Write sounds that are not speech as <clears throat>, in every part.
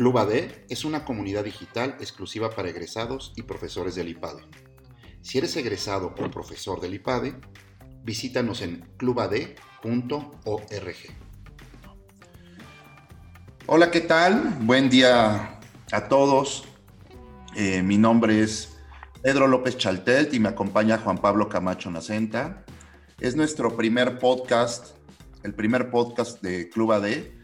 Club AD es una comunidad digital exclusiva para egresados y profesores del IPADE. Si eres egresado o profesor del IPADE, visítanos en clubad.org. Hola, ¿qué tal? Buen día a todos. Eh, mi nombre es Pedro López Chaltelt y me acompaña Juan Pablo Camacho Nacenta. Es nuestro primer podcast, el primer podcast de Club AD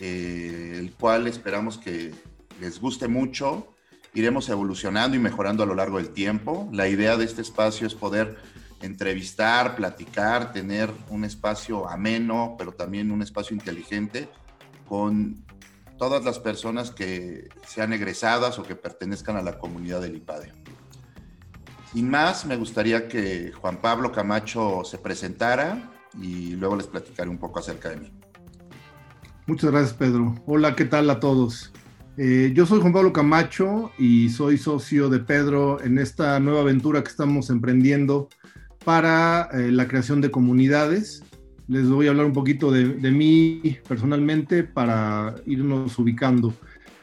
eh, el cual esperamos que les guste mucho. Iremos evolucionando y mejorando a lo largo del tiempo. La idea de este espacio es poder entrevistar, platicar, tener un espacio ameno, pero también un espacio inteligente con todas las personas que sean egresadas o que pertenezcan a la comunidad del IPADE. Sin más, me gustaría que Juan Pablo Camacho se presentara y luego les platicaré un poco acerca de mí. Muchas gracias, Pedro. Hola, ¿qué tal a todos? Eh, yo soy Juan Pablo Camacho y soy socio de Pedro en esta nueva aventura que estamos emprendiendo para eh, la creación de comunidades. Les voy a hablar un poquito de, mí personalmente para irnos ubicando.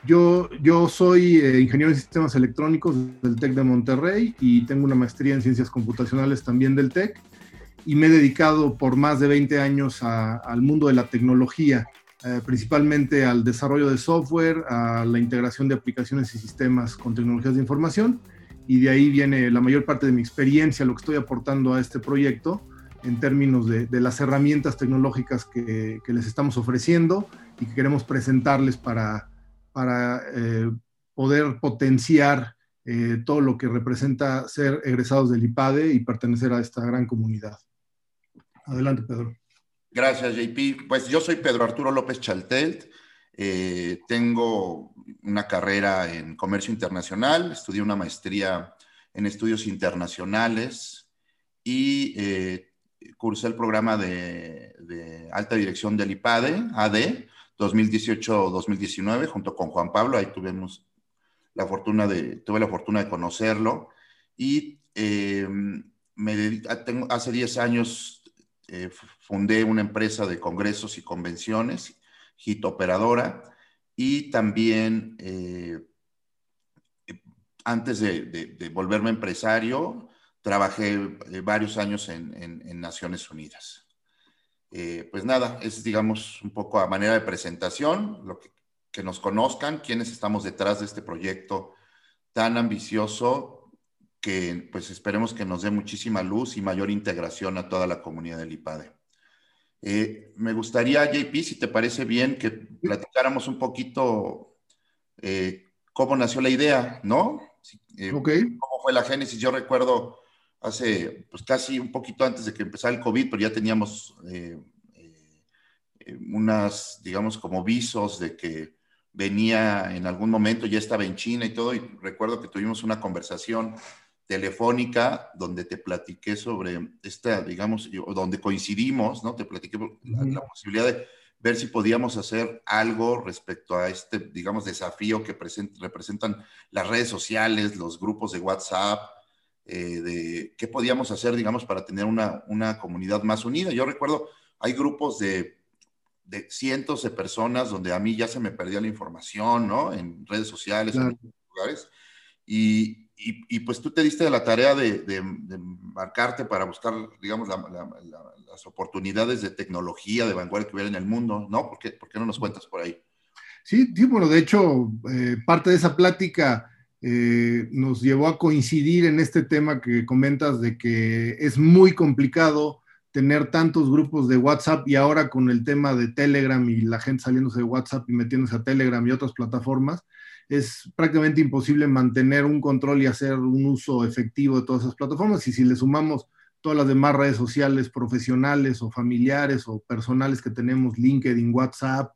Yo, yo soy eh, ingeniero en sistemas electrónicos del TEC de Monterrey y tengo una maestría en ciencias computacionales también del TEC y me he dedicado por más de 20 años al mundo de la tecnología eh, principalmente al desarrollo de software, a la integración de aplicaciones y sistemas con tecnologías de información, y de ahí viene la mayor parte de mi experiencia, lo que estoy aportando a este proyecto en términos de, las herramientas tecnológicas que, les estamos ofreciendo y que queremos presentarles para, para eh, poder potenciar eh, todo lo que representa ser egresados del IPADE y pertenecer a esta gran comunidad. Adelante, Pedro. Gracias, JP. Pues yo soy Pedro Arturo López Chaltelt. Eh, tengo una carrera en comercio internacional, estudié una maestría en estudios internacionales y eh, cursé el programa de, alta dirección del IPADE, AD, 2018-2019, junto con Juan Pablo. Ahí tuvimos la fortuna de, tuve la fortuna de conocerlo. Y eh, me tengo, hace 10 años eh, fundé una empresa de congresos y convenciones, HIT Operadora, y también eh, antes de, volverme empresario, trabajé eh, varios años en, Naciones Unidas. pues nada, es digamos un poco a manera de presentación, lo que, que nos conozcan, quiénes estamos detrás de este proyecto tan ambicioso que pues esperemos que nos dé muchísima luz y mayor integración a toda la comunidad del IPADE. Eh, me gustaría, JP, si te parece bien, que platicáramos un poquito eh, cómo nació la idea, ¿no? Eh, okay. ¿Cómo fue la génesis? Yo recuerdo hace, pues casi un poquito antes de que empezara el COVID, pero ya teníamos unas, digamos, como visos de que venía en algún momento, ya estaba en China y todo, y recuerdo que tuvimos una conversación telefónica donde te platiqué sobre esta, digamos, donde coincidimos, ¿no? Te platiqué la, posibilidad de ver si podíamos hacer algo respecto a este, digamos, desafío que representan las redes sociales, los grupos de WhatsApp, eh, de qué podíamos hacer, digamos, para tener una, una, comunidad más unida. Yo recuerdo, hay grupos de, de, cientos de personas donde a mí ya se me perdía la información, ¿no? En redes sociales, en lugares. Y, y, pues tú te diste la tarea de, marcarte para buscar, digamos, las oportunidades de tecnología de vanguardia que hubiera en el mundo, ¿no? ¿Por qué, por qué no nos cuentas por ahí? Sí, sí bueno, de hecho, eh, parte de esa plática eh, nos llevó a coincidir en este tema que comentas de que es muy complicado tener tantos grupos de WhatsApp y ahora con el tema de Telegram y la gente saliéndose de WhatsApp y metiéndose a Telegram y otras plataformas, es prácticamente imposible mantener un control y hacer un uso efectivo de todas esas plataformas. Y si le sumamos todas las demás redes sociales profesionales o familiares o personales que tenemos, LinkedIn, WhatsApp,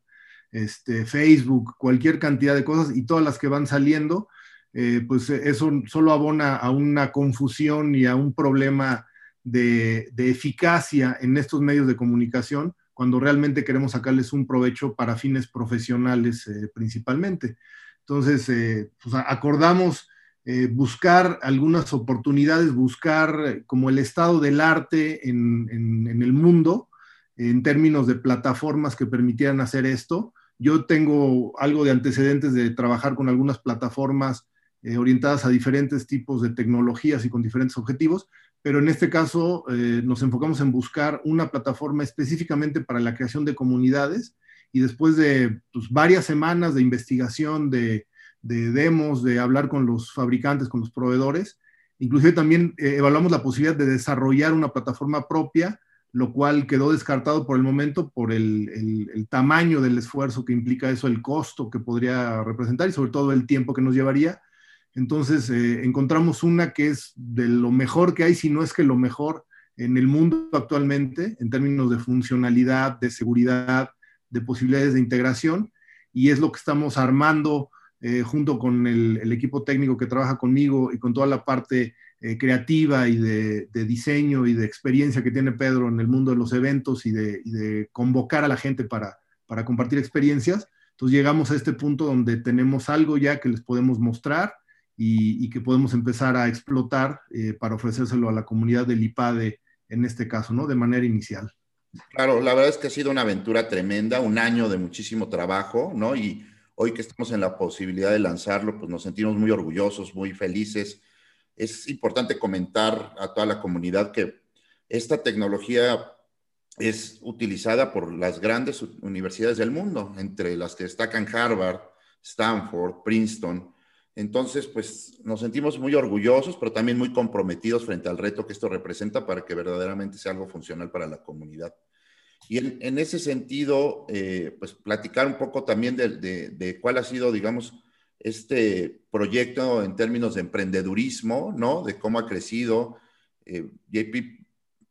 este, Facebook, cualquier cantidad de cosas y todas las que van saliendo, eh, pues eso solo abona a una confusión y a un problema de, eficacia en estos medios de comunicación cuando realmente queremos sacarles un provecho para fines profesionales eh, principalmente. Entonces, eh, pues, acordamos eh, buscar algunas oportunidades, buscar eh, como el estado del arte en, el mundo en términos de plataformas que permitieran hacer esto. yo tengo algo de antecedentes de trabajar con algunas plataformas orientadas a diferentes tipos de tecnologías y con diferentes objetivos, pero en este caso nos enfocamos en buscar una plataforma específicamente para la creación de comunidades y después de pues, varias semanas de investigación, de, demos, de hablar con los fabricantes, con los proveedores, inclusive también eh, evaluamos la posibilidad de desarrollar una plataforma propia, lo cual quedó descartado por el momento por el, el tamaño del esfuerzo que implica eso, el costo que podría representar y sobre todo el tiempo que nos llevaría. Entonces eh, encontramos una que es de lo mejor que hay, si no es que lo mejor en el mundo actualmente, en términos de funcionalidad, de seguridad, de posibilidades de integración, y es lo que estamos armando eh, junto con el, equipo técnico que trabaja conmigo y con toda la parte eh, creativa y de, diseño y de experiencia que tiene Pedro en el mundo de los eventos y de, convocar a la gente para, para compartir experiencias. Entonces llegamos a este punto donde tenemos algo ya que les podemos mostrar y, que podemos empezar a explotar eh, para ofrecérselo a la comunidad del IPADE en este caso, ¿no? De manera inicial. Claro, la verdad es que ha sido una aventura tremenda, un año de muchísimo trabajo, ¿no? Y hoy que estamos en la posibilidad de lanzarlo, pues nos sentimos muy orgullosos, muy felices. Es importante comentar a toda la comunidad que esta tecnología es utilizada por las grandes universidades del mundo, entre las que destacan Harvard, Stanford, Princeton, entonces, pues nos sentimos muy orgullosos, pero también muy comprometidos frente al reto que esto representa para que verdaderamente sea algo funcional para la comunidad. Y en, ese sentido, eh, pues platicar un poco también de, cuál ha sido, digamos, este proyecto en términos de emprendedurismo, ¿no? De cómo ha crecido. Eh, JP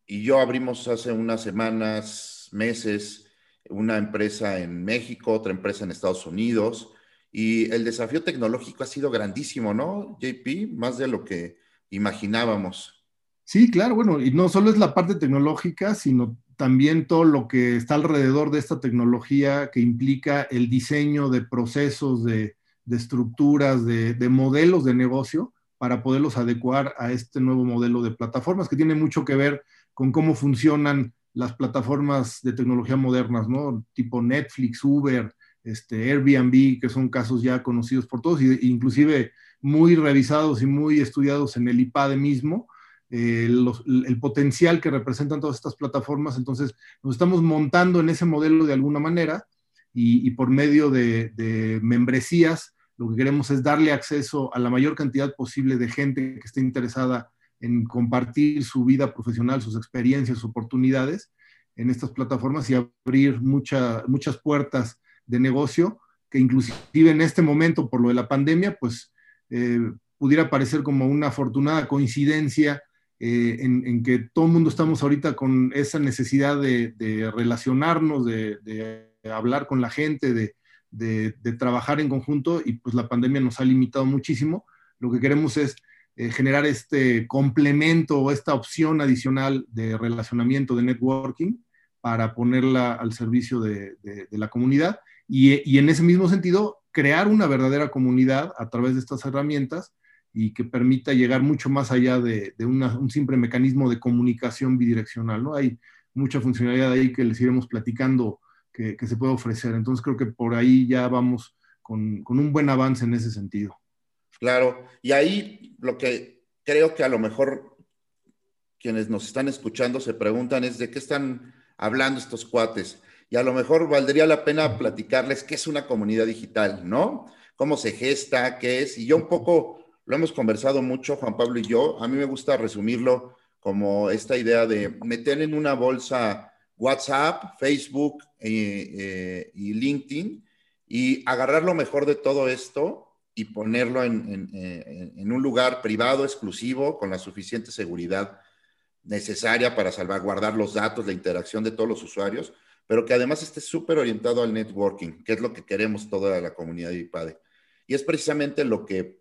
y yo abrimos hace unas semanas, meses, una empresa en México, otra empresa en Estados Unidos y el desafío tecnológico ha sido grandísimo, ¿no, JP? Más de lo que imaginábamos. Sí, claro, bueno, y no solo es la parte tecnológica, sino también todo lo que está alrededor de esta tecnología que implica el diseño de procesos, de, estructuras, de, de, modelos de negocio para poderlos adecuar a este nuevo modelo de plataformas que tiene mucho que ver con cómo funcionan las plataformas de tecnología modernas, ¿no? Tipo Netflix, Uber, este, Airbnb, que son casos ya conocidos por todos, e inclusive muy revisados y muy estudiados en el IPADE mismo, eh, el potencial que representan todas estas plataformas. Entonces, nos estamos montando en ese modelo de alguna manera y, por medio de, membresías, lo que queremos es darle acceso a la mayor cantidad posible de gente que esté interesada en compartir su vida profesional, sus experiencias, sus oportunidades en estas plataformas y abrir muchas puertas de negocio que inclusive en este momento, por lo de la pandemia, pues eh, pudiera parecer como una afortunada coincidencia eh, en, que todo el mundo estamos ahorita con esa necesidad de, relacionarnos, de, hablar con la gente, de, trabajar en conjunto y pues la pandemia nos ha limitado muchísimo. Lo que queremos es eh, generar este complemento o esta opción adicional de relacionamiento, de networking, para ponerla al servicio de la comunidad y, en ese mismo sentido, crear una verdadera comunidad a través de estas herramientas y que permita llegar mucho más allá de, un simple mecanismo de comunicación bidireccional. ¿no? Hay mucha funcionalidad ahí que les iremos platicando que, se puede ofrecer. Entonces creo que por ahí ya vamos con, con un buen avance en ese sentido. Claro, y ahí lo que creo que a lo mejor quienes nos están escuchando se preguntan es de qué están hablando estos cuates y a lo mejor valdría la pena platicarles qué es una comunidad digital, ¿no? Cómo se gesta, qué es. Y yo un poco lo hemos conversado mucho, Juan Pablo y yo. A mí me gusta resumirlo como esta idea de meter en una bolsa WhatsApp, Facebook eh, eh, y LinkedIn y agarrar lo mejor de todo esto y ponerlo en, en, un lugar privado, exclusivo, con la suficiente seguridad necesaria para salvaguardar los datos, la interacción de todos los usuarios pero que además esté súper orientado al networking, que es lo que queremos toda la comunidad de IPADE. Y es precisamente lo que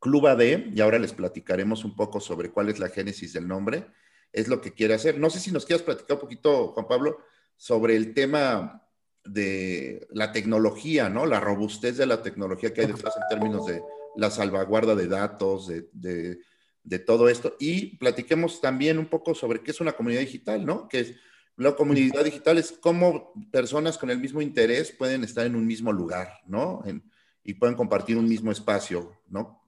Club AD, y ahora les platicaremos un poco sobre cuál es la génesis del nombre, es lo que quiere hacer. No sé si nos quieras platicar un poquito, Juan Pablo, sobre el tema de la tecnología, ¿no? La robustez de la tecnología que hay detrás en términos de la salvaguarda de datos, de, de todo esto. Y platiquemos también un poco sobre qué es una comunidad digital, ¿no? Que es La comunidad digital es cómo personas con el mismo interés pueden estar en un mismo lugar, ¿no? y pueden compartir un mismo espacio, ¿no?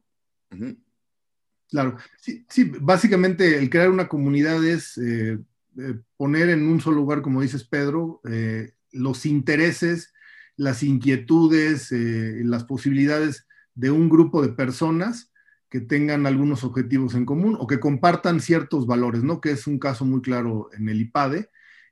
Claro, sí, sí, básicamente el crear una comunidad es eh, eh, poner en un solo lugar, como dices Pedro, eh, los intereses, las inquietudes, las posibilidades de un grupo de personas que tengan algunos objetivos en común o que compartan ciertos valores, ¿no? Que es un caso muy claro en el IPADE.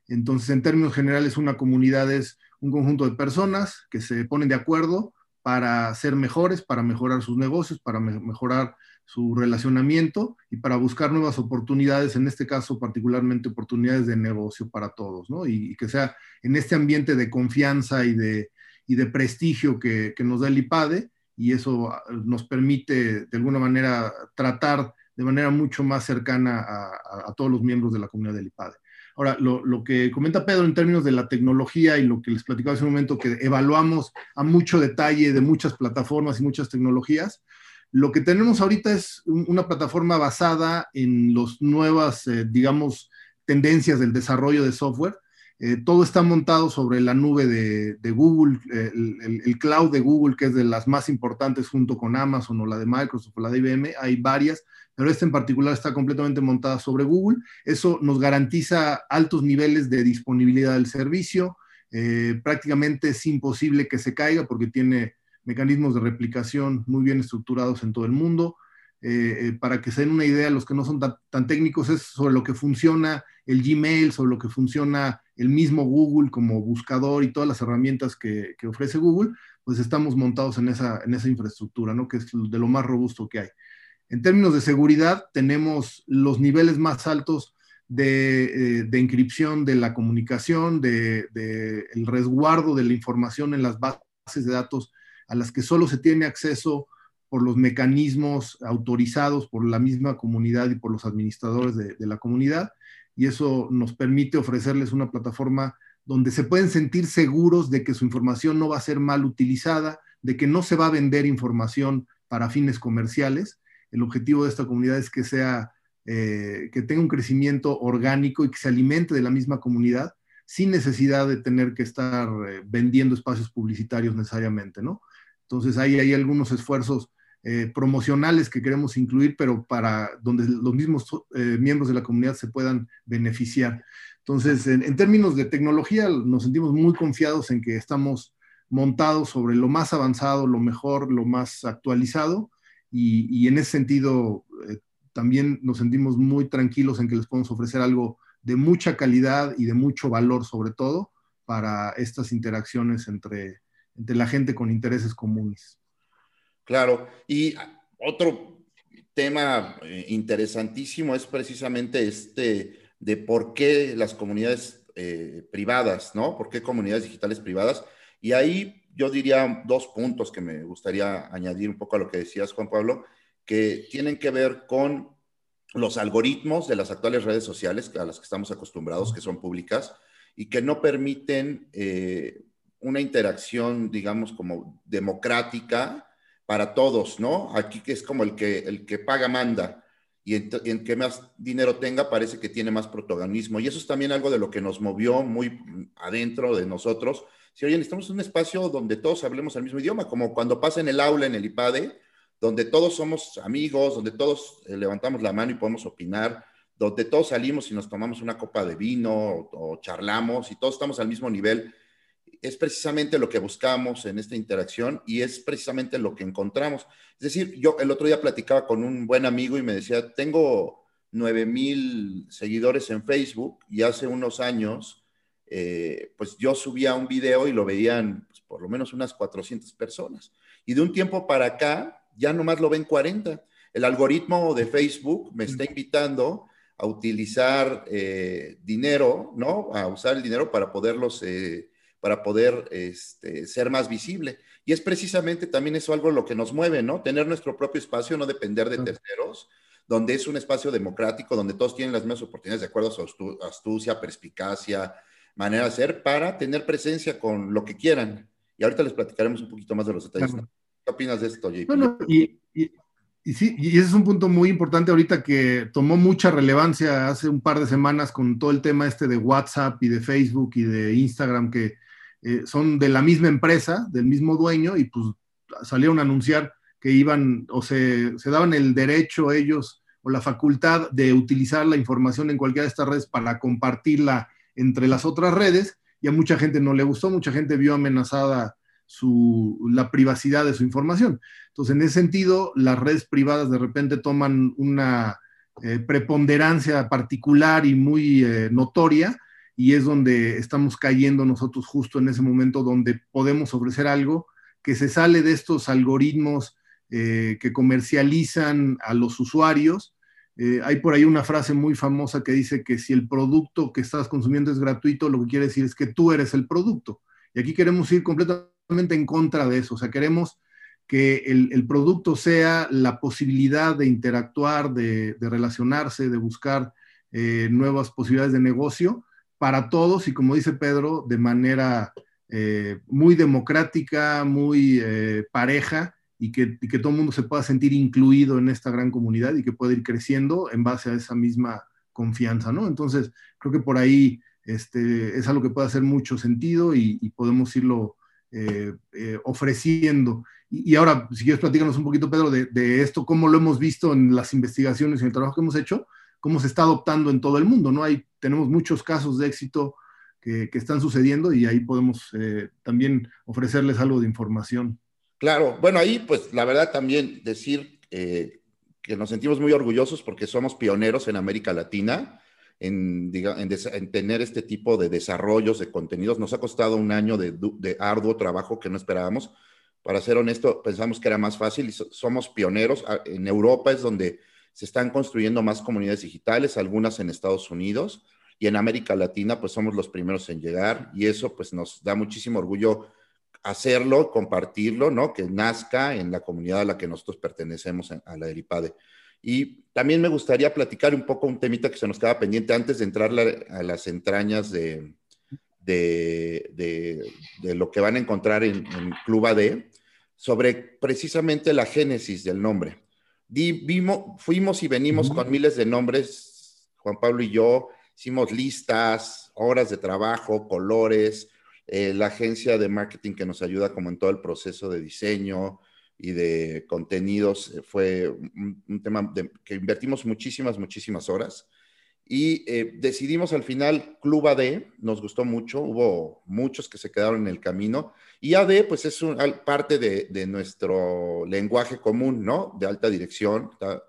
Entonces, en términos generales, una comunidad es un conjunto de personas que se ponen de acuerdo para ser mejores, para mejorar sus negocios, para mejorar su relacionamiento y para buscar nuevas oportunidades, en este caso particularmente oportunidades de negocio para todos, ¿no? Y, que sea en este ambiente de confianza y de, y de prestigio que, que, nos da el IPADE y eso ah, nos permite de alguna manera tratar de manera mucho más cercana a, a, todos los miembros de la comunidad del IPADE. Ahora, lo, que comenta Pedro en términos de la tecnología y lo que les platicaba hace un momento, que evaluamos a mucho detalle de muchas plataformas y muchas tecnologías, lo que tenemos ahorita es una plataforma basada en las nuevas, eh, digamos, tendencias del desarrollo de software. Eh, todo está montado sobre la nube de, Google, eh, el, cloud de Google, que es de las más importantes junto con Amazon o la de Microsoft o la de IBM. Hay varias, pero esta en particular está completamente montada sobre Google. Eso nos garantiza altos niveles de disponibilidad del servicio. prácticamente es imposible que se caiga porque tiene mecanismos de replicación muy bien estructurados en todo el mundo. Eh, eh, para que se den una idea, los que no son tan, técnicos, es sobre lo que funciona el Gmail, sobre lo que funciona el mismo Google como buscador y todas las herramientas que, ofrece Google, pues estamos montados en esa, en esa infraestructura, ¿no? que es de lo más robusto que hay. En términos de seguridad, tenemos los niveles más altos de, eh, encripción de la comunicación, de, de, resguardo de la información en las bases de datos a las que solo se tiene acceso por los mecanismos autorizados por la misma comunidad y por los administradores de, la comunidad. Y eso nos permite ofrecerles una plataforma donde se pueden sentir seguros de que su información no va a ser mal utilizada, de que no se va a vender información para fines comerciales. El objetivo de esta comunidad es que sea, eh, que tenga un crecimiento orgánico y que se alimente de la misma comunidad sin necesidad de tener que estar eh, vendiendo espacios publicitarios necesariamente, ¿no? Entonces hay, hay algunos esfuerzos eh, promocionales que queremos incluir, pero para donde los mismos eh, miembros de la comunidad se puedan beneficiar. Entonces, en, términos de tecnología, nos sentimos muy confiados en que estamos montados sobre lo más avanzado, lo mejor, lo más actualizado, y, en ese sentido eh, también nos sentimos muy tranquilos en que les podemos ofrecer algo de mucha calidad y de mucho valor, sobre todo, para estas interacciones entre, la gente con intereses comunes. Claro, y otro tema eh, interesantísimo es precisamente este de por qué las comunidades eh, privadas, ¿no? ¿Por qué comunidades digitales privadas? Y ahí yo diría dos puntos que me gustaría añadir un poco a lo que decías, Juan Pablo, que tienen que ver con los algoritmos de las actuales redes sociales a las que estamos acostumbrados, que son públicas, y que no permiten eh, una interacción, digamos, como democrática para todos, ¿no? Aquí que es como el que, el que paga manda y en, que más dinero tenga parece que tiene más protagonismo. Y eso es también algo de lo que nos movió muy adentro de nosotros. Si, oye, necesitamos un espacio donde todos hablemos el mismo idioma, como cuando pasa en el aula, en el IPADE, donde todos somos amigos, donde todos eh, levantamos la mano y podemos opinar, donde todos salimos y nos tomamos una copa de vino o, o charlamos y todos estamos al mismo nivel es precisamente lo que buscamos en esta interacción y es precisamente lo que encontramos. Es decir, yo el otro día platicaba con un buen amigo y me decía, tengo 9 mil seguidores en Facebook y hace unos años, eh, pues yo subía un video y lo veían pues, por lo menos unas 400 personas. Y de un tiempo para acá, ya nomás lo ven 40. El algoritmo de Facebook me está invitando a utilizar eh, dinero, ¿no? A usar el dinero para poderlos... Eh, para poder este, ser más visible. Y es precisamente también eso algo lo que nos mueve, ¿no? Tener nuestro propio espacio, no depender de terceros, donde es un espacio democrático, donde todos tienen las mismas oportunidades de acuerdo a su astucia, perspicacia, manera de ser, para tener presencia con lo que quieran. Y ahorita les platicaremos un poquito más de los detalles. ¿Qué opinas de esto, JP? y, Y sí, y ese es un punto muy importante ahorita que tomó mucha relevancia hace un par de semanas con todo el tema este de WhatsApp y de Facebook y de Instagram, que eh, son de la misma empresa, del mismo dueño, y pues salieron a anunciar que iban o se, se daban el derecho ellos o la facultad de utilizar la información en cualquiera de estas redes para compartirla entre las otras redes, y a mucha gente no le gustó, mucha gente vio amenazada la privacidad de su información. Entonces, en ese sentido, las redes privadas de repente toman una eh, preponderancia particular y muy eh, notoria, y es donde estamos cayendo nosotros justo en ese momento donde podemos ofrecer algo que se sale de estos algoritmos eh, que comercializan a los usuarios. hay por ahí una frase muy famosa que dice que si el producto que estás consumiendo es gratuito, lo que quiere decir es que tú eres el producto. Y aquí queremos ir completamente en contra de eso. O sea, queremos que el, producto sea la posibilidad de interactuar, de, relacionarse, de buscar eh, nuevas posibilidades de negocio para todos y como dice Pedro, de manera eh, muy democrática, muy eh, pareja y que, que, todo el mundo se pueda sentir incluido en esta gran comunidad y que pueda ir creciendo en base a esa misma confianza, ¿no? Entonces, creo que por ahí este, es algo que puede hacer mucho sentido y, podemos irlo eh, ofreciendo. Y, ahora, si quieres, platícanos un poquito, Pedro, de, esto, cómo lo hemos visto en las investigaciones y en el trabajo que hemos hecho, cómo se está adoptando en todo el mundo, ¿no? Hay, tenemos muchos casos de éxito que, están sucediendo y ahí podemos eh, también ofrecerles algo de información. Claro, bueno, ahí pues la verdad también decir que nos sentimos muy orgullosos porque somos pioneros en América Latina en, en, tener este tipo de desarrollos de contenidos. Nos ha costado un año de, arduo trabajo que no esperábamos. Para ser honesto, pensamos que era más fácil y somos pioneros. Ah, en Europa es donde se están construyendo más comunidades digitales, algunas en Estados Unidos y en América Latina, pues somos los primeros en llegar y eso pues nos da muchísimo orgullo hacerlo, compartirlo, ¿no? Que nazca en la comunidad a la que nosotros pertenecemos, a la del IPADE. Y también me gustaría platicar un poco un temita que se nos queda pendiente antes de entrar a las entrañas de, de, lo que van a encontrar en, Club AD, sobre precisamente la génesis del nombre. Vimos, fuimos y venimos con miles de nombres, Juan Pablo y yo, hicimos listas, horas de trabajo, colores, eh, la agencia de marketing que nos ayuda como en todo el proceso de diseño, y de contenidos eh, fue un, tema que invertimos muchísimas, muchísimas horas. Y eh, decidimos al final Club AD, nos gustó mucho, hubo muchos que se quedaron en el camino. Y AD, pues es parte de, nuestro lenguaje común, ¿no? De alta dirección, está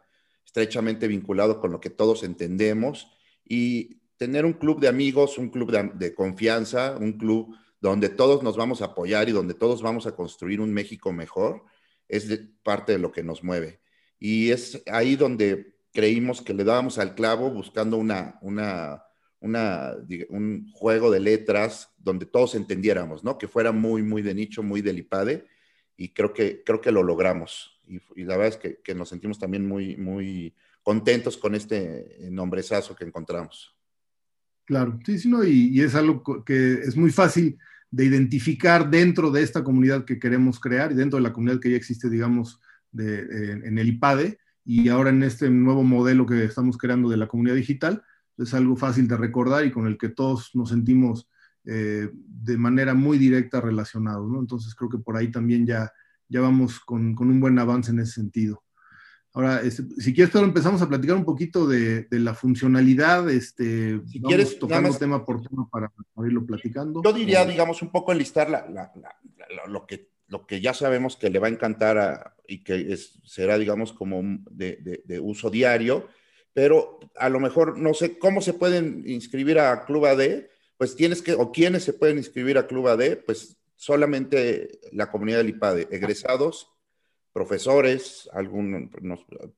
estrechamente vinculado con lo que todos entendemos. Y tener un club de amigos, un club de confianza, un club donde todos nos vamos a apoyar y donde todos vamos a construir un México mejor, es parte de lo que nos mueve. Y es ahí donde creímos que le dábamos al clavo buscando una, una, un juego de letras donde todos entendiéramos, ¿no? Que fuera muy, muy de nicho, muy del IPADE, y creo que, creo que lo logramos. Y, la verdad es que, nos sentimos también muy, muy contentos con este nombrezazo que encontramos. Claro, sí, sí, no, y, es algo que es muy fácil de identificar dentro de esta comunidad que queremos crear y dentro de la comunidad que ya existe, digamos, en el IPADE y ahora en este nuevo modelo que estamos creando de la comunidad digital, es algo fácil de recordar y con el que todos nos sentimos eh, de manera muy directa relacionados, ¿no? Entonces creo que por ahí también ya, ya vamos con, con un buen avance en ese sentido. Ahora, este, si quieres, Pedro, empezamos a platicar un poquito de, la funcionalidad. Este, si quieres, tocando tema por tema para, irlo platicando. Yo diría, digamos, un poco enlistar la, lo, que, lo que ya sabemos que le va a encantar y que será, digamos, como de, de, uso diario, pero a lo mejor no sé cómo se pueden inscribir a Club AD, pues tienes que, o quiénes se pueden inscribir a Club AD, pues solamente la comunidad del IPADE, egresados profesores, algún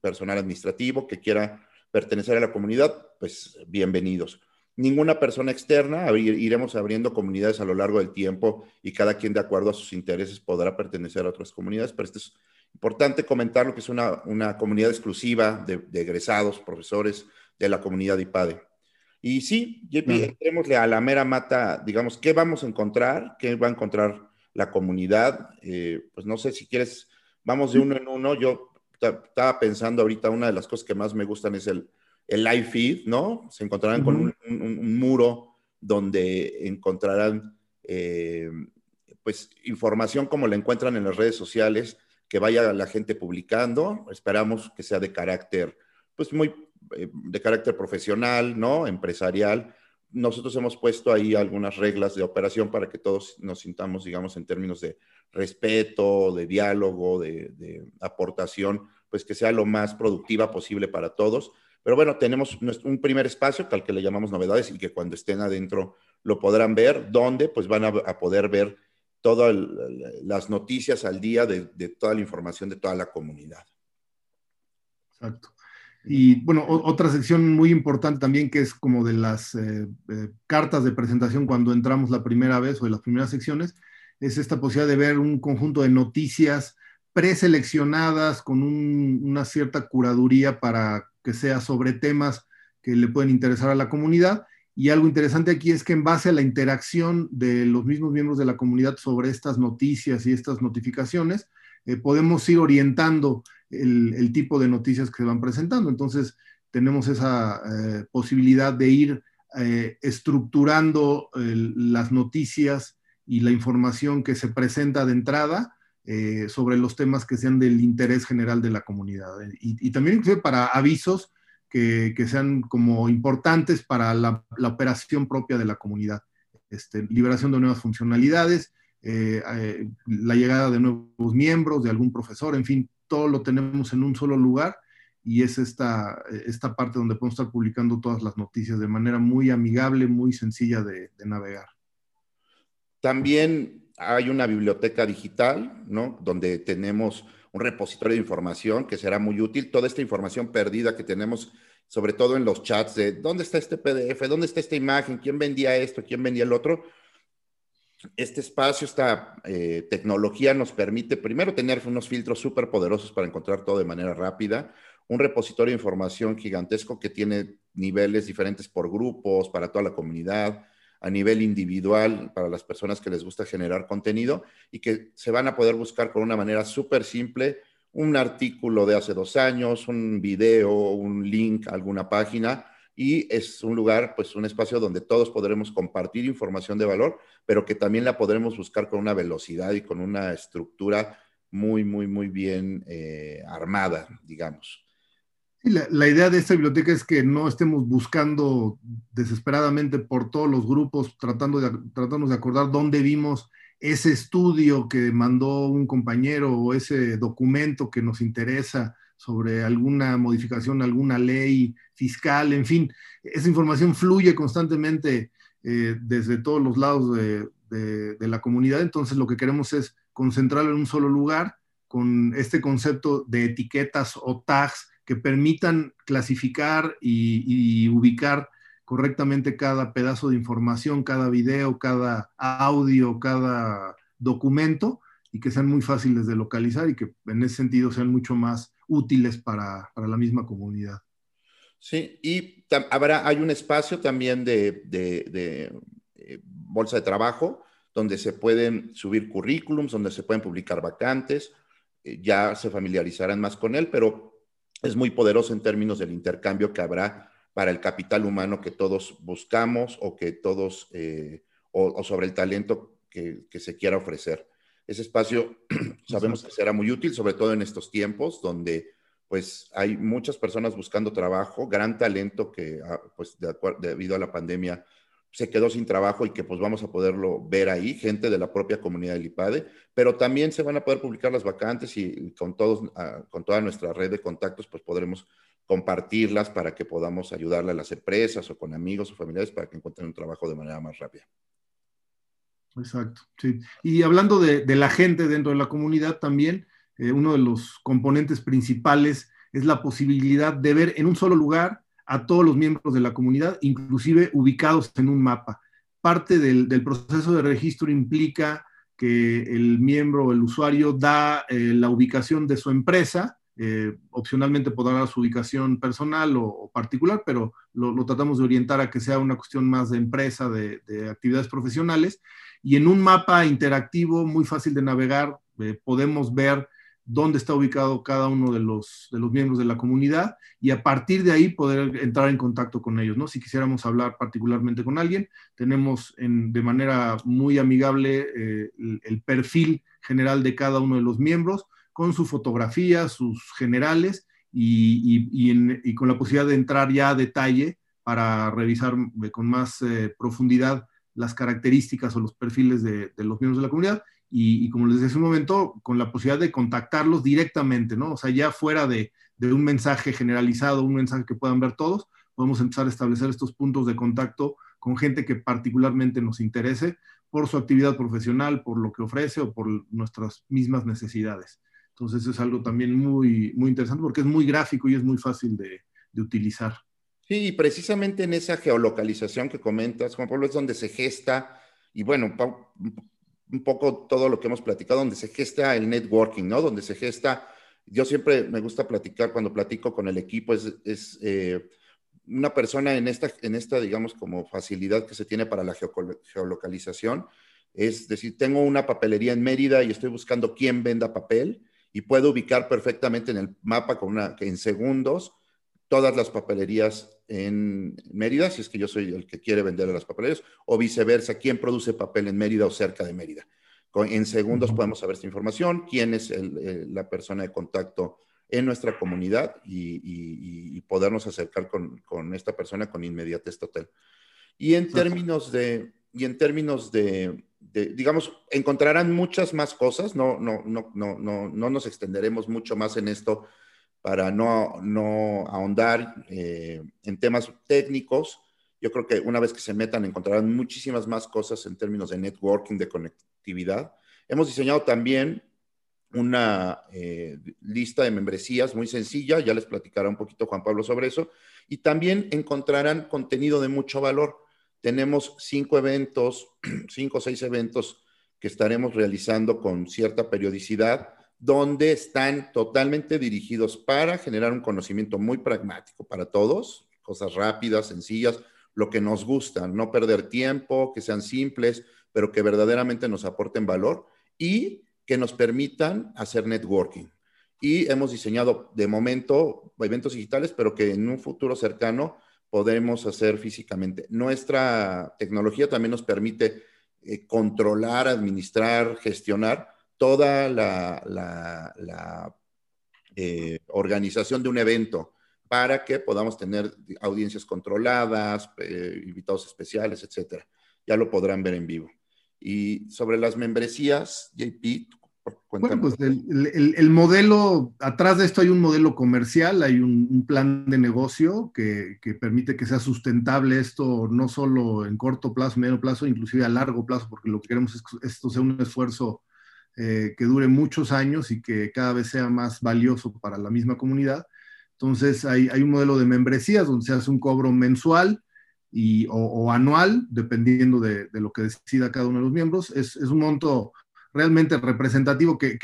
personal administrativo que quiera pertenecer a la comunidad, pues bienvenidos. Ninguna persona externa, iremos abriendo comunidades a lo largo del tiempo y cada quien de acuerdo a sus intereses podrá pertenecer a otras comunidades, pero esto es importante comentarlo que es una, una comunidad exclusiva de, egresados, profesores de la comunidad IPADE. Y sí, JP, a la mera mata, digamos, ¿qué vamos a encontrar? ¿Qué va a encontrar la comunidad? Eh, pues no sé si quieres Vamos de uno en uno. Yo estaba pensando ahorita, una de las cosas que más me gustan es el, el live feed, ¿no? Se encontrarán con un, muro donde encontrarán eh, pues información como la encuentran en las redes sociales, que vaya la gente publicando. Esperamos que sea de carácter, pues muy eh, de carácter profesional, ¿no? Empresarial. Nosotros hemos puesto ahí algunas reglas de operación para que todos nos sintamos, digamos, en términos de respeto, de diálogo, de, aportación, pues que sea lo más productiva posible para todos. Pero bueno, tenemos un primer espacio al que le llamamos novedades y que cuando estén adentro lo podrán ver, donde pues van a, poder ver todas las noticias al día de, toda la información de toda la comunidad. Exacto. Y bueno, otra sección muy importante también que es como de las eh, eh, cartas de presentación cuando entramos la primera vez o de las primeras secciones, es esta posibilidad de ver un conjunto de noticias preseleccionadas con una cierta curaduría para que sea sobre temas que le pueden interesar a la comunidad. Y algo interesante aquí es que en base a la interacción de los mismos miembros de la comunidad sobre estas noticias y estas notificaciones, eh, podemos ir orientando el, tipo de noticias que se van presentando. Entonces, tenemos esa eh, posibilidad de ir eh, estructurando las noticias y la información que se presenta de entrada eh, sobre los temas que sean del interés general de la comunidad. Y, también para avisos que, sean como importantes para la, operación propia de la comunidad. Este, liberación de nuevas funcionalidades, eh, eh, la llegada de nuevos miembros, de algún profesor, en fin, todo lo tenemos en un solo lugar y es esta, esta parte donde podemos estar publicando todas las noticias de manera muy amigable, muy sencilla de navegar. También hay una biblioteca digital, ¿no? Donde tenemos un repositorio de información que será muy útil. Toda esta información perdida que tenemos, sobre todo en los chats de dónde está este PDF, dónde está esta imagen, quién vendía esto, quién vendía el otro. Este espacio, esta eh, tecnología nos permite primero tener unos filtros súper poderosos para encontrar todo de manera rápida, un repositorio de información gigantesco que tiene niveles diferentes por grupos, para toda la comunidad, a nivel individual para las personas que les gusta generar contenido y que se van a poder buscar con una manera súper simple un artículo de hace dos años, un video, un link alguna página y es un lugar, pues un espacio donde todos podremos compartir información de valor, pero que también la podremos buscar con una velocidad y con una estructura muy, muy, muy bien eh, armada, digamos la, idea de esta biblioteca es que no estemos buscando desesperadamente por todos los grupos, tratando de, tratando de acordar dónde vimos ese estudio que mandó un compañero o ese documento que nos interesa sobre alguna modificación, alguna ley fiscal, en fin, esa información fluye constantemente eh, desde todos los lados de, de la comunidad, entonces lo que queremos es concentrarlo en un solo lugar con este concepto de etiquetas o tags que permitan clasificar y, ubicar correctamente cada pedazo de información, cada video, cada audio, cada documento y que sean muy fáciles de localizar y que en ese sentido sean mucho más útiles para, la misma comunidad. Sí, y habrá, hay un espacio también de, eh, bolsa de trabajo donde se pueden subir currículums, donde se pueden publicar vacantes, eh, ya se familiarizarán más con él, pero es muy poderoso en términos del intercambio que habrá para el capital humano que todos buscamos o que todos, eh, o, sobre el talento que, se quiera ofrecer. Ese espacio <clears throat> sabemos que será muy útil, sobre todo en estos tiempos donde pues hay muchas personas buscando trabajo, gran talento que ah, pues debido a la pandemia se quedó sin trabajo y que pues vamos a poderlo ver ahí, gente de la propia comunidad del IPADE, pero también se van a poder publicar las vacantes y con, todos, ah, con toda nuestra red de contactos pues podremos compartirlas para que podamos ayudarle a las empresas o con amigos o familiares para que encuentren un trabajo de manera más rápida. Exacto, sí. Y hablando de, la gente dentro de la comunidad también, eh, uno de los componentes principales es la posibilidad de ver en un solo lugar a todos los miembros de la comunidad, inclusive ubicados en un mapa. Parte del, proceso de registro implica que el miembro o el usuario da eh, la ubicación de su empresa, eh, opcionalmente podrá dar su ubicación personal o, particular, pero lo, tratamos de orientar a que sea una cuestión más de empresa, de, actividades profesionales. Y en un mapa interactivo muy fácil de navegar, eh, podemos ver dónde está ubicado cada uno de los, de los miembros de la comunidad y a partir de ahí poder entrar en contacto con ellos, ¿no? Si quisiéramos hablar particularmente con alguien, tenemos de manera muy amigable eh, el, perfil general de cada uno de los miembros con su fotografía, sus generales y, con la posibilidad de entrar ya a detalle para revisar con más eh, profundidad las características o los perfiles de los miembros de la comunidad y, como les decía hace un momento, con la posibilidad de contactarlos directamente, ¿no? O sea, ya fuera de, de, un mensaje generalizado, un mensaje que puedan ver todos, podemos empezar a establecer estos puntos de contacto con gente que particularmente nos interese por su actividad profesional, por lo que ofrece o por nuestras mismas necesidades. Entonces es algo también muy, muy interesante porque es muy gráfico y es muy fácil de, de utilizar. Sí, precisamente en esa geolocalización que comentas, Juan Pablo, es donde se gesta, y bueno, un poco todo lo que hemos platicado, donde se gesta el networking, ¿no? Donde se gesta, yo siempre me gusta platicar cuando platico con el equipo, es, es eh, una persona en esta, en esta, digamos, como facilidad que se tiene para la geolocalización, es decir, tengo una papelería en Mérida y estoy buscando quién venda papel y puedo ubicar perfectamente en el mapa con una, en segundos todas las papelerías en Mérida, si es que yo soy el que quiere vender a las papelerías, o viceversa, quién produce papel en Mérida o cerca de Mérida. En segundos podemos saber esta información, quién es la persona de contacto en nuestra comunidad y, podernos acercar con, esta persona con inmediatez total. Y en términos de, y en términos de, digamos, encontrarán muchas más cosas, no, no, no, no, no, no nos extenderemos mucho más en esto para no, no ahondar eh, en temas técnicos. Yo creo que una vez que se metan encontrarán muchísimas más cosas en términos de networking, de conectividad. Hemos diseñado también una eh, lista de membresías muy sencilla, ya les platicará un poquito Juan Pablo sobre eso, y también encontrarán contenido de mucho valor. Tenemos cinco eventos, <clears throat> cinco o seis eventos que estaremos realizando con cierta periodicidad donde están totalmente dirigidos para generar un conocimiento muy pragmático para todos, cosas rápidas, sencillas, lo que nos gusta, no perder tiempo, que sean simples, pero que verdaderamente nos aporten valor y que nos permitan hacer networking. Y hemos diseñado de momento eventos digitales, pero que en un futuro cercano podremos hacer físicamente. Nuestra tecnología también nos permite eh, controlar, administrar, gestionar toda la, eh, organización de un evento para que podamos tener audiencias controladas, eh, invitados especiales, etcétera. Ya lo podrán ver en vivo. Y sobre las membresías, JP, bueno, pues el, modelo, atrás de esto hay un modelo comercial, hay un, plan de negocio que, que, permite que sea sustentable esto no solo en corto plazo, medio plazo, inclusive a largo plazo, porque lo que queremos es que esto sea un esfuerzo eh, que dure muchos años y que cada vez sea más valioso para la misma comunidad. Entonces hay, un modelo de membresías donde se hace un cobro mensual y, o, anual, dependiendo de, lo que decida cada uno de los miembros. Es, un monto realmente representativo que,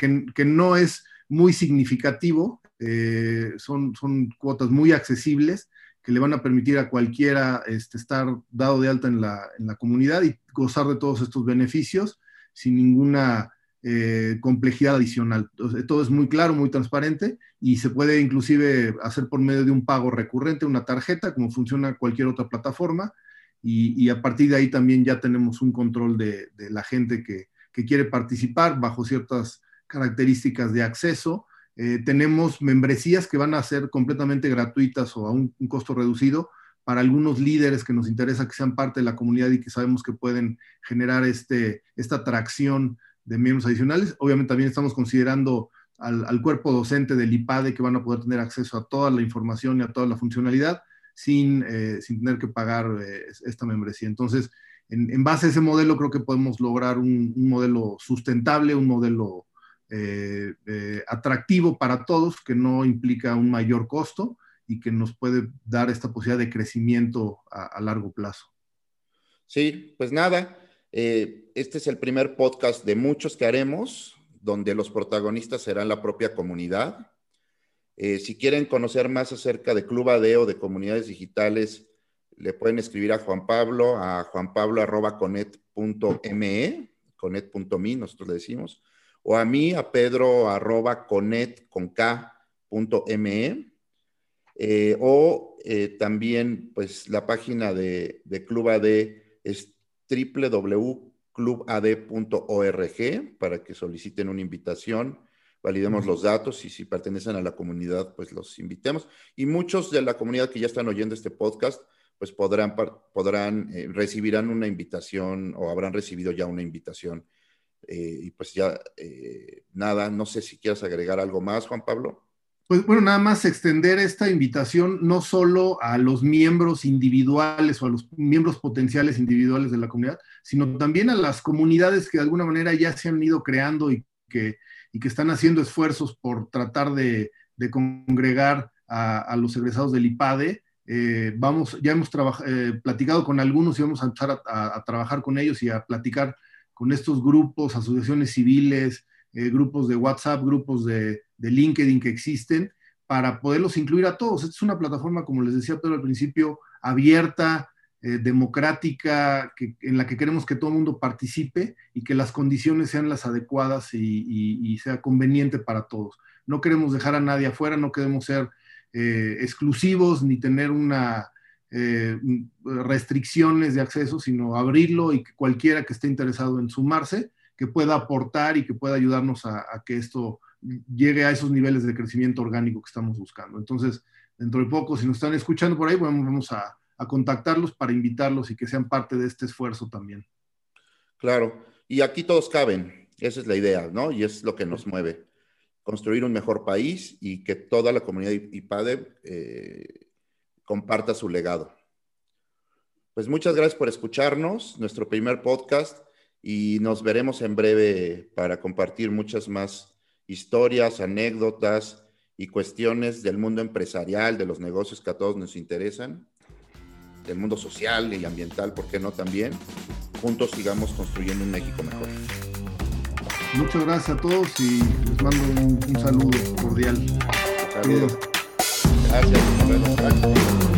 no es muy significativo, eh, son, son cuotas muy accesibles que le van a permitir a cualquiera este, estar dado de alta en la, en la comunidad y gozar de todos estos beneficios sin ninguna eh, complejidad adicional. todo es muy claro, muy transparente y se puede inclusive hacer por medio de un pago recurrente, una tarjeta, como funciona cualquier otra plataforma. Y, a partir de ahí también ya tenemos un control de, la gente que, quiere participar bajo ciertas características de acceso. Eh, tenemos membresías que van a ser completamente gratuitas o a un, un costo reducido para algunos líderes que nos interesa que sean parte de la comunidad y que sabemos que pueden generar este, esta atracción de miembros adicionales. Obviamente también estamos considerando al, cuerpo docente del IPADE que van a poder tener acceso a toda la información y a toda la funcionalidad sin, eh, sin tener que pagar eh, esta membresía. Entonces, en, base a ese modelo creo que podemos lograr un, modelo sustentable, un modelo eh, atractivo para todos, que no implica un mayor costo y que nos puede dar esta posibilidad de crecimiento a largo plazo. Sí, pues nada, eh, este es el primer podcast de muchos que haremos, donde los protagonistas serán la propia comunidad. Eh, si quieren conocer más acerca de Club ADEO, de comunidades digitales, le pueden escribir a Juan Pablo, a juanpablo.conet.me, conet.me, nosotros le decimos, o a mí, a pedro arroba con eh, o también pues la página de, de Club AD es www.clubad.org para que soliciten una invitación, validemos los datos y si pertenecen a la comunidad, pues los invitemos. Y muchos de la comunidad que ya están oyendo este podcast, pues podrán, podrán eh, recibirán una invitación o habrán recibido ya una invitación. Eh, y pues ya, eh, nada, no sé si quieres agregar algo más, Juan Pablo. Pues bueno, nada más extender esta invitación no solo a los miembros individuales o a los miembros potenciales individuales de la comunidad, sino también a las comunidades que de alguna manera ya se han ido creando y que, y que están haciendo esfuerzos por tratar de, congregar a, los egresados del IPADE. Eh, vamos, ya hemos eh, platicado con algunos y vamos a empezar a, trabajar con ellos y a platicar con estos grupos, asociaciones civiles, eh, grupos de WhatsApp, grupos de, de, LinkedIn que existen, para poderlos incluir a todos. Esta es una plataforma, como les decía Pedro al principio, abierta, democrática, que, en la que queremos que todo el mundo participe y que las condiciones sean las adecuadas y, sea conveniente para todos. No queremos dejar a nadie afuera, no queremos ser eh, exclusivos ni tener una eh, restricciones de acceso, sino abrirlo y que cualquiera que esté interesado en sumarse, que pueda aportar y que pueda ayudarnos a, que esto llegue a esos niveles de crecimiento orgánico que estamos buscando. Entonces, dentro de poco, si nos están escuchando por ahí, bueno, vamos a, a contactarlos para invitarlos y que sean parte de este esfuerzo también. Claro, y aquí todos caben, esa es la idea, ¿no? Y es lo que nos mueve construir un mejor país y que toda la comunidad IPADE eh, comparta su legado. Pues muchas gracias por escucharnos, nuestro primer podcast, y nos veremos en breve para compartir muchas más historias, anécdotas y cuestiones del mundo empresarial, de los negocios que a todos nos interesan, del mundo social y ambiental, ¿por qué no también? Juntos sigamos construyendo un México mejor. Muchas gracias a todos y les mando un, saludo cordial. Saludos. Gracias. Gracias.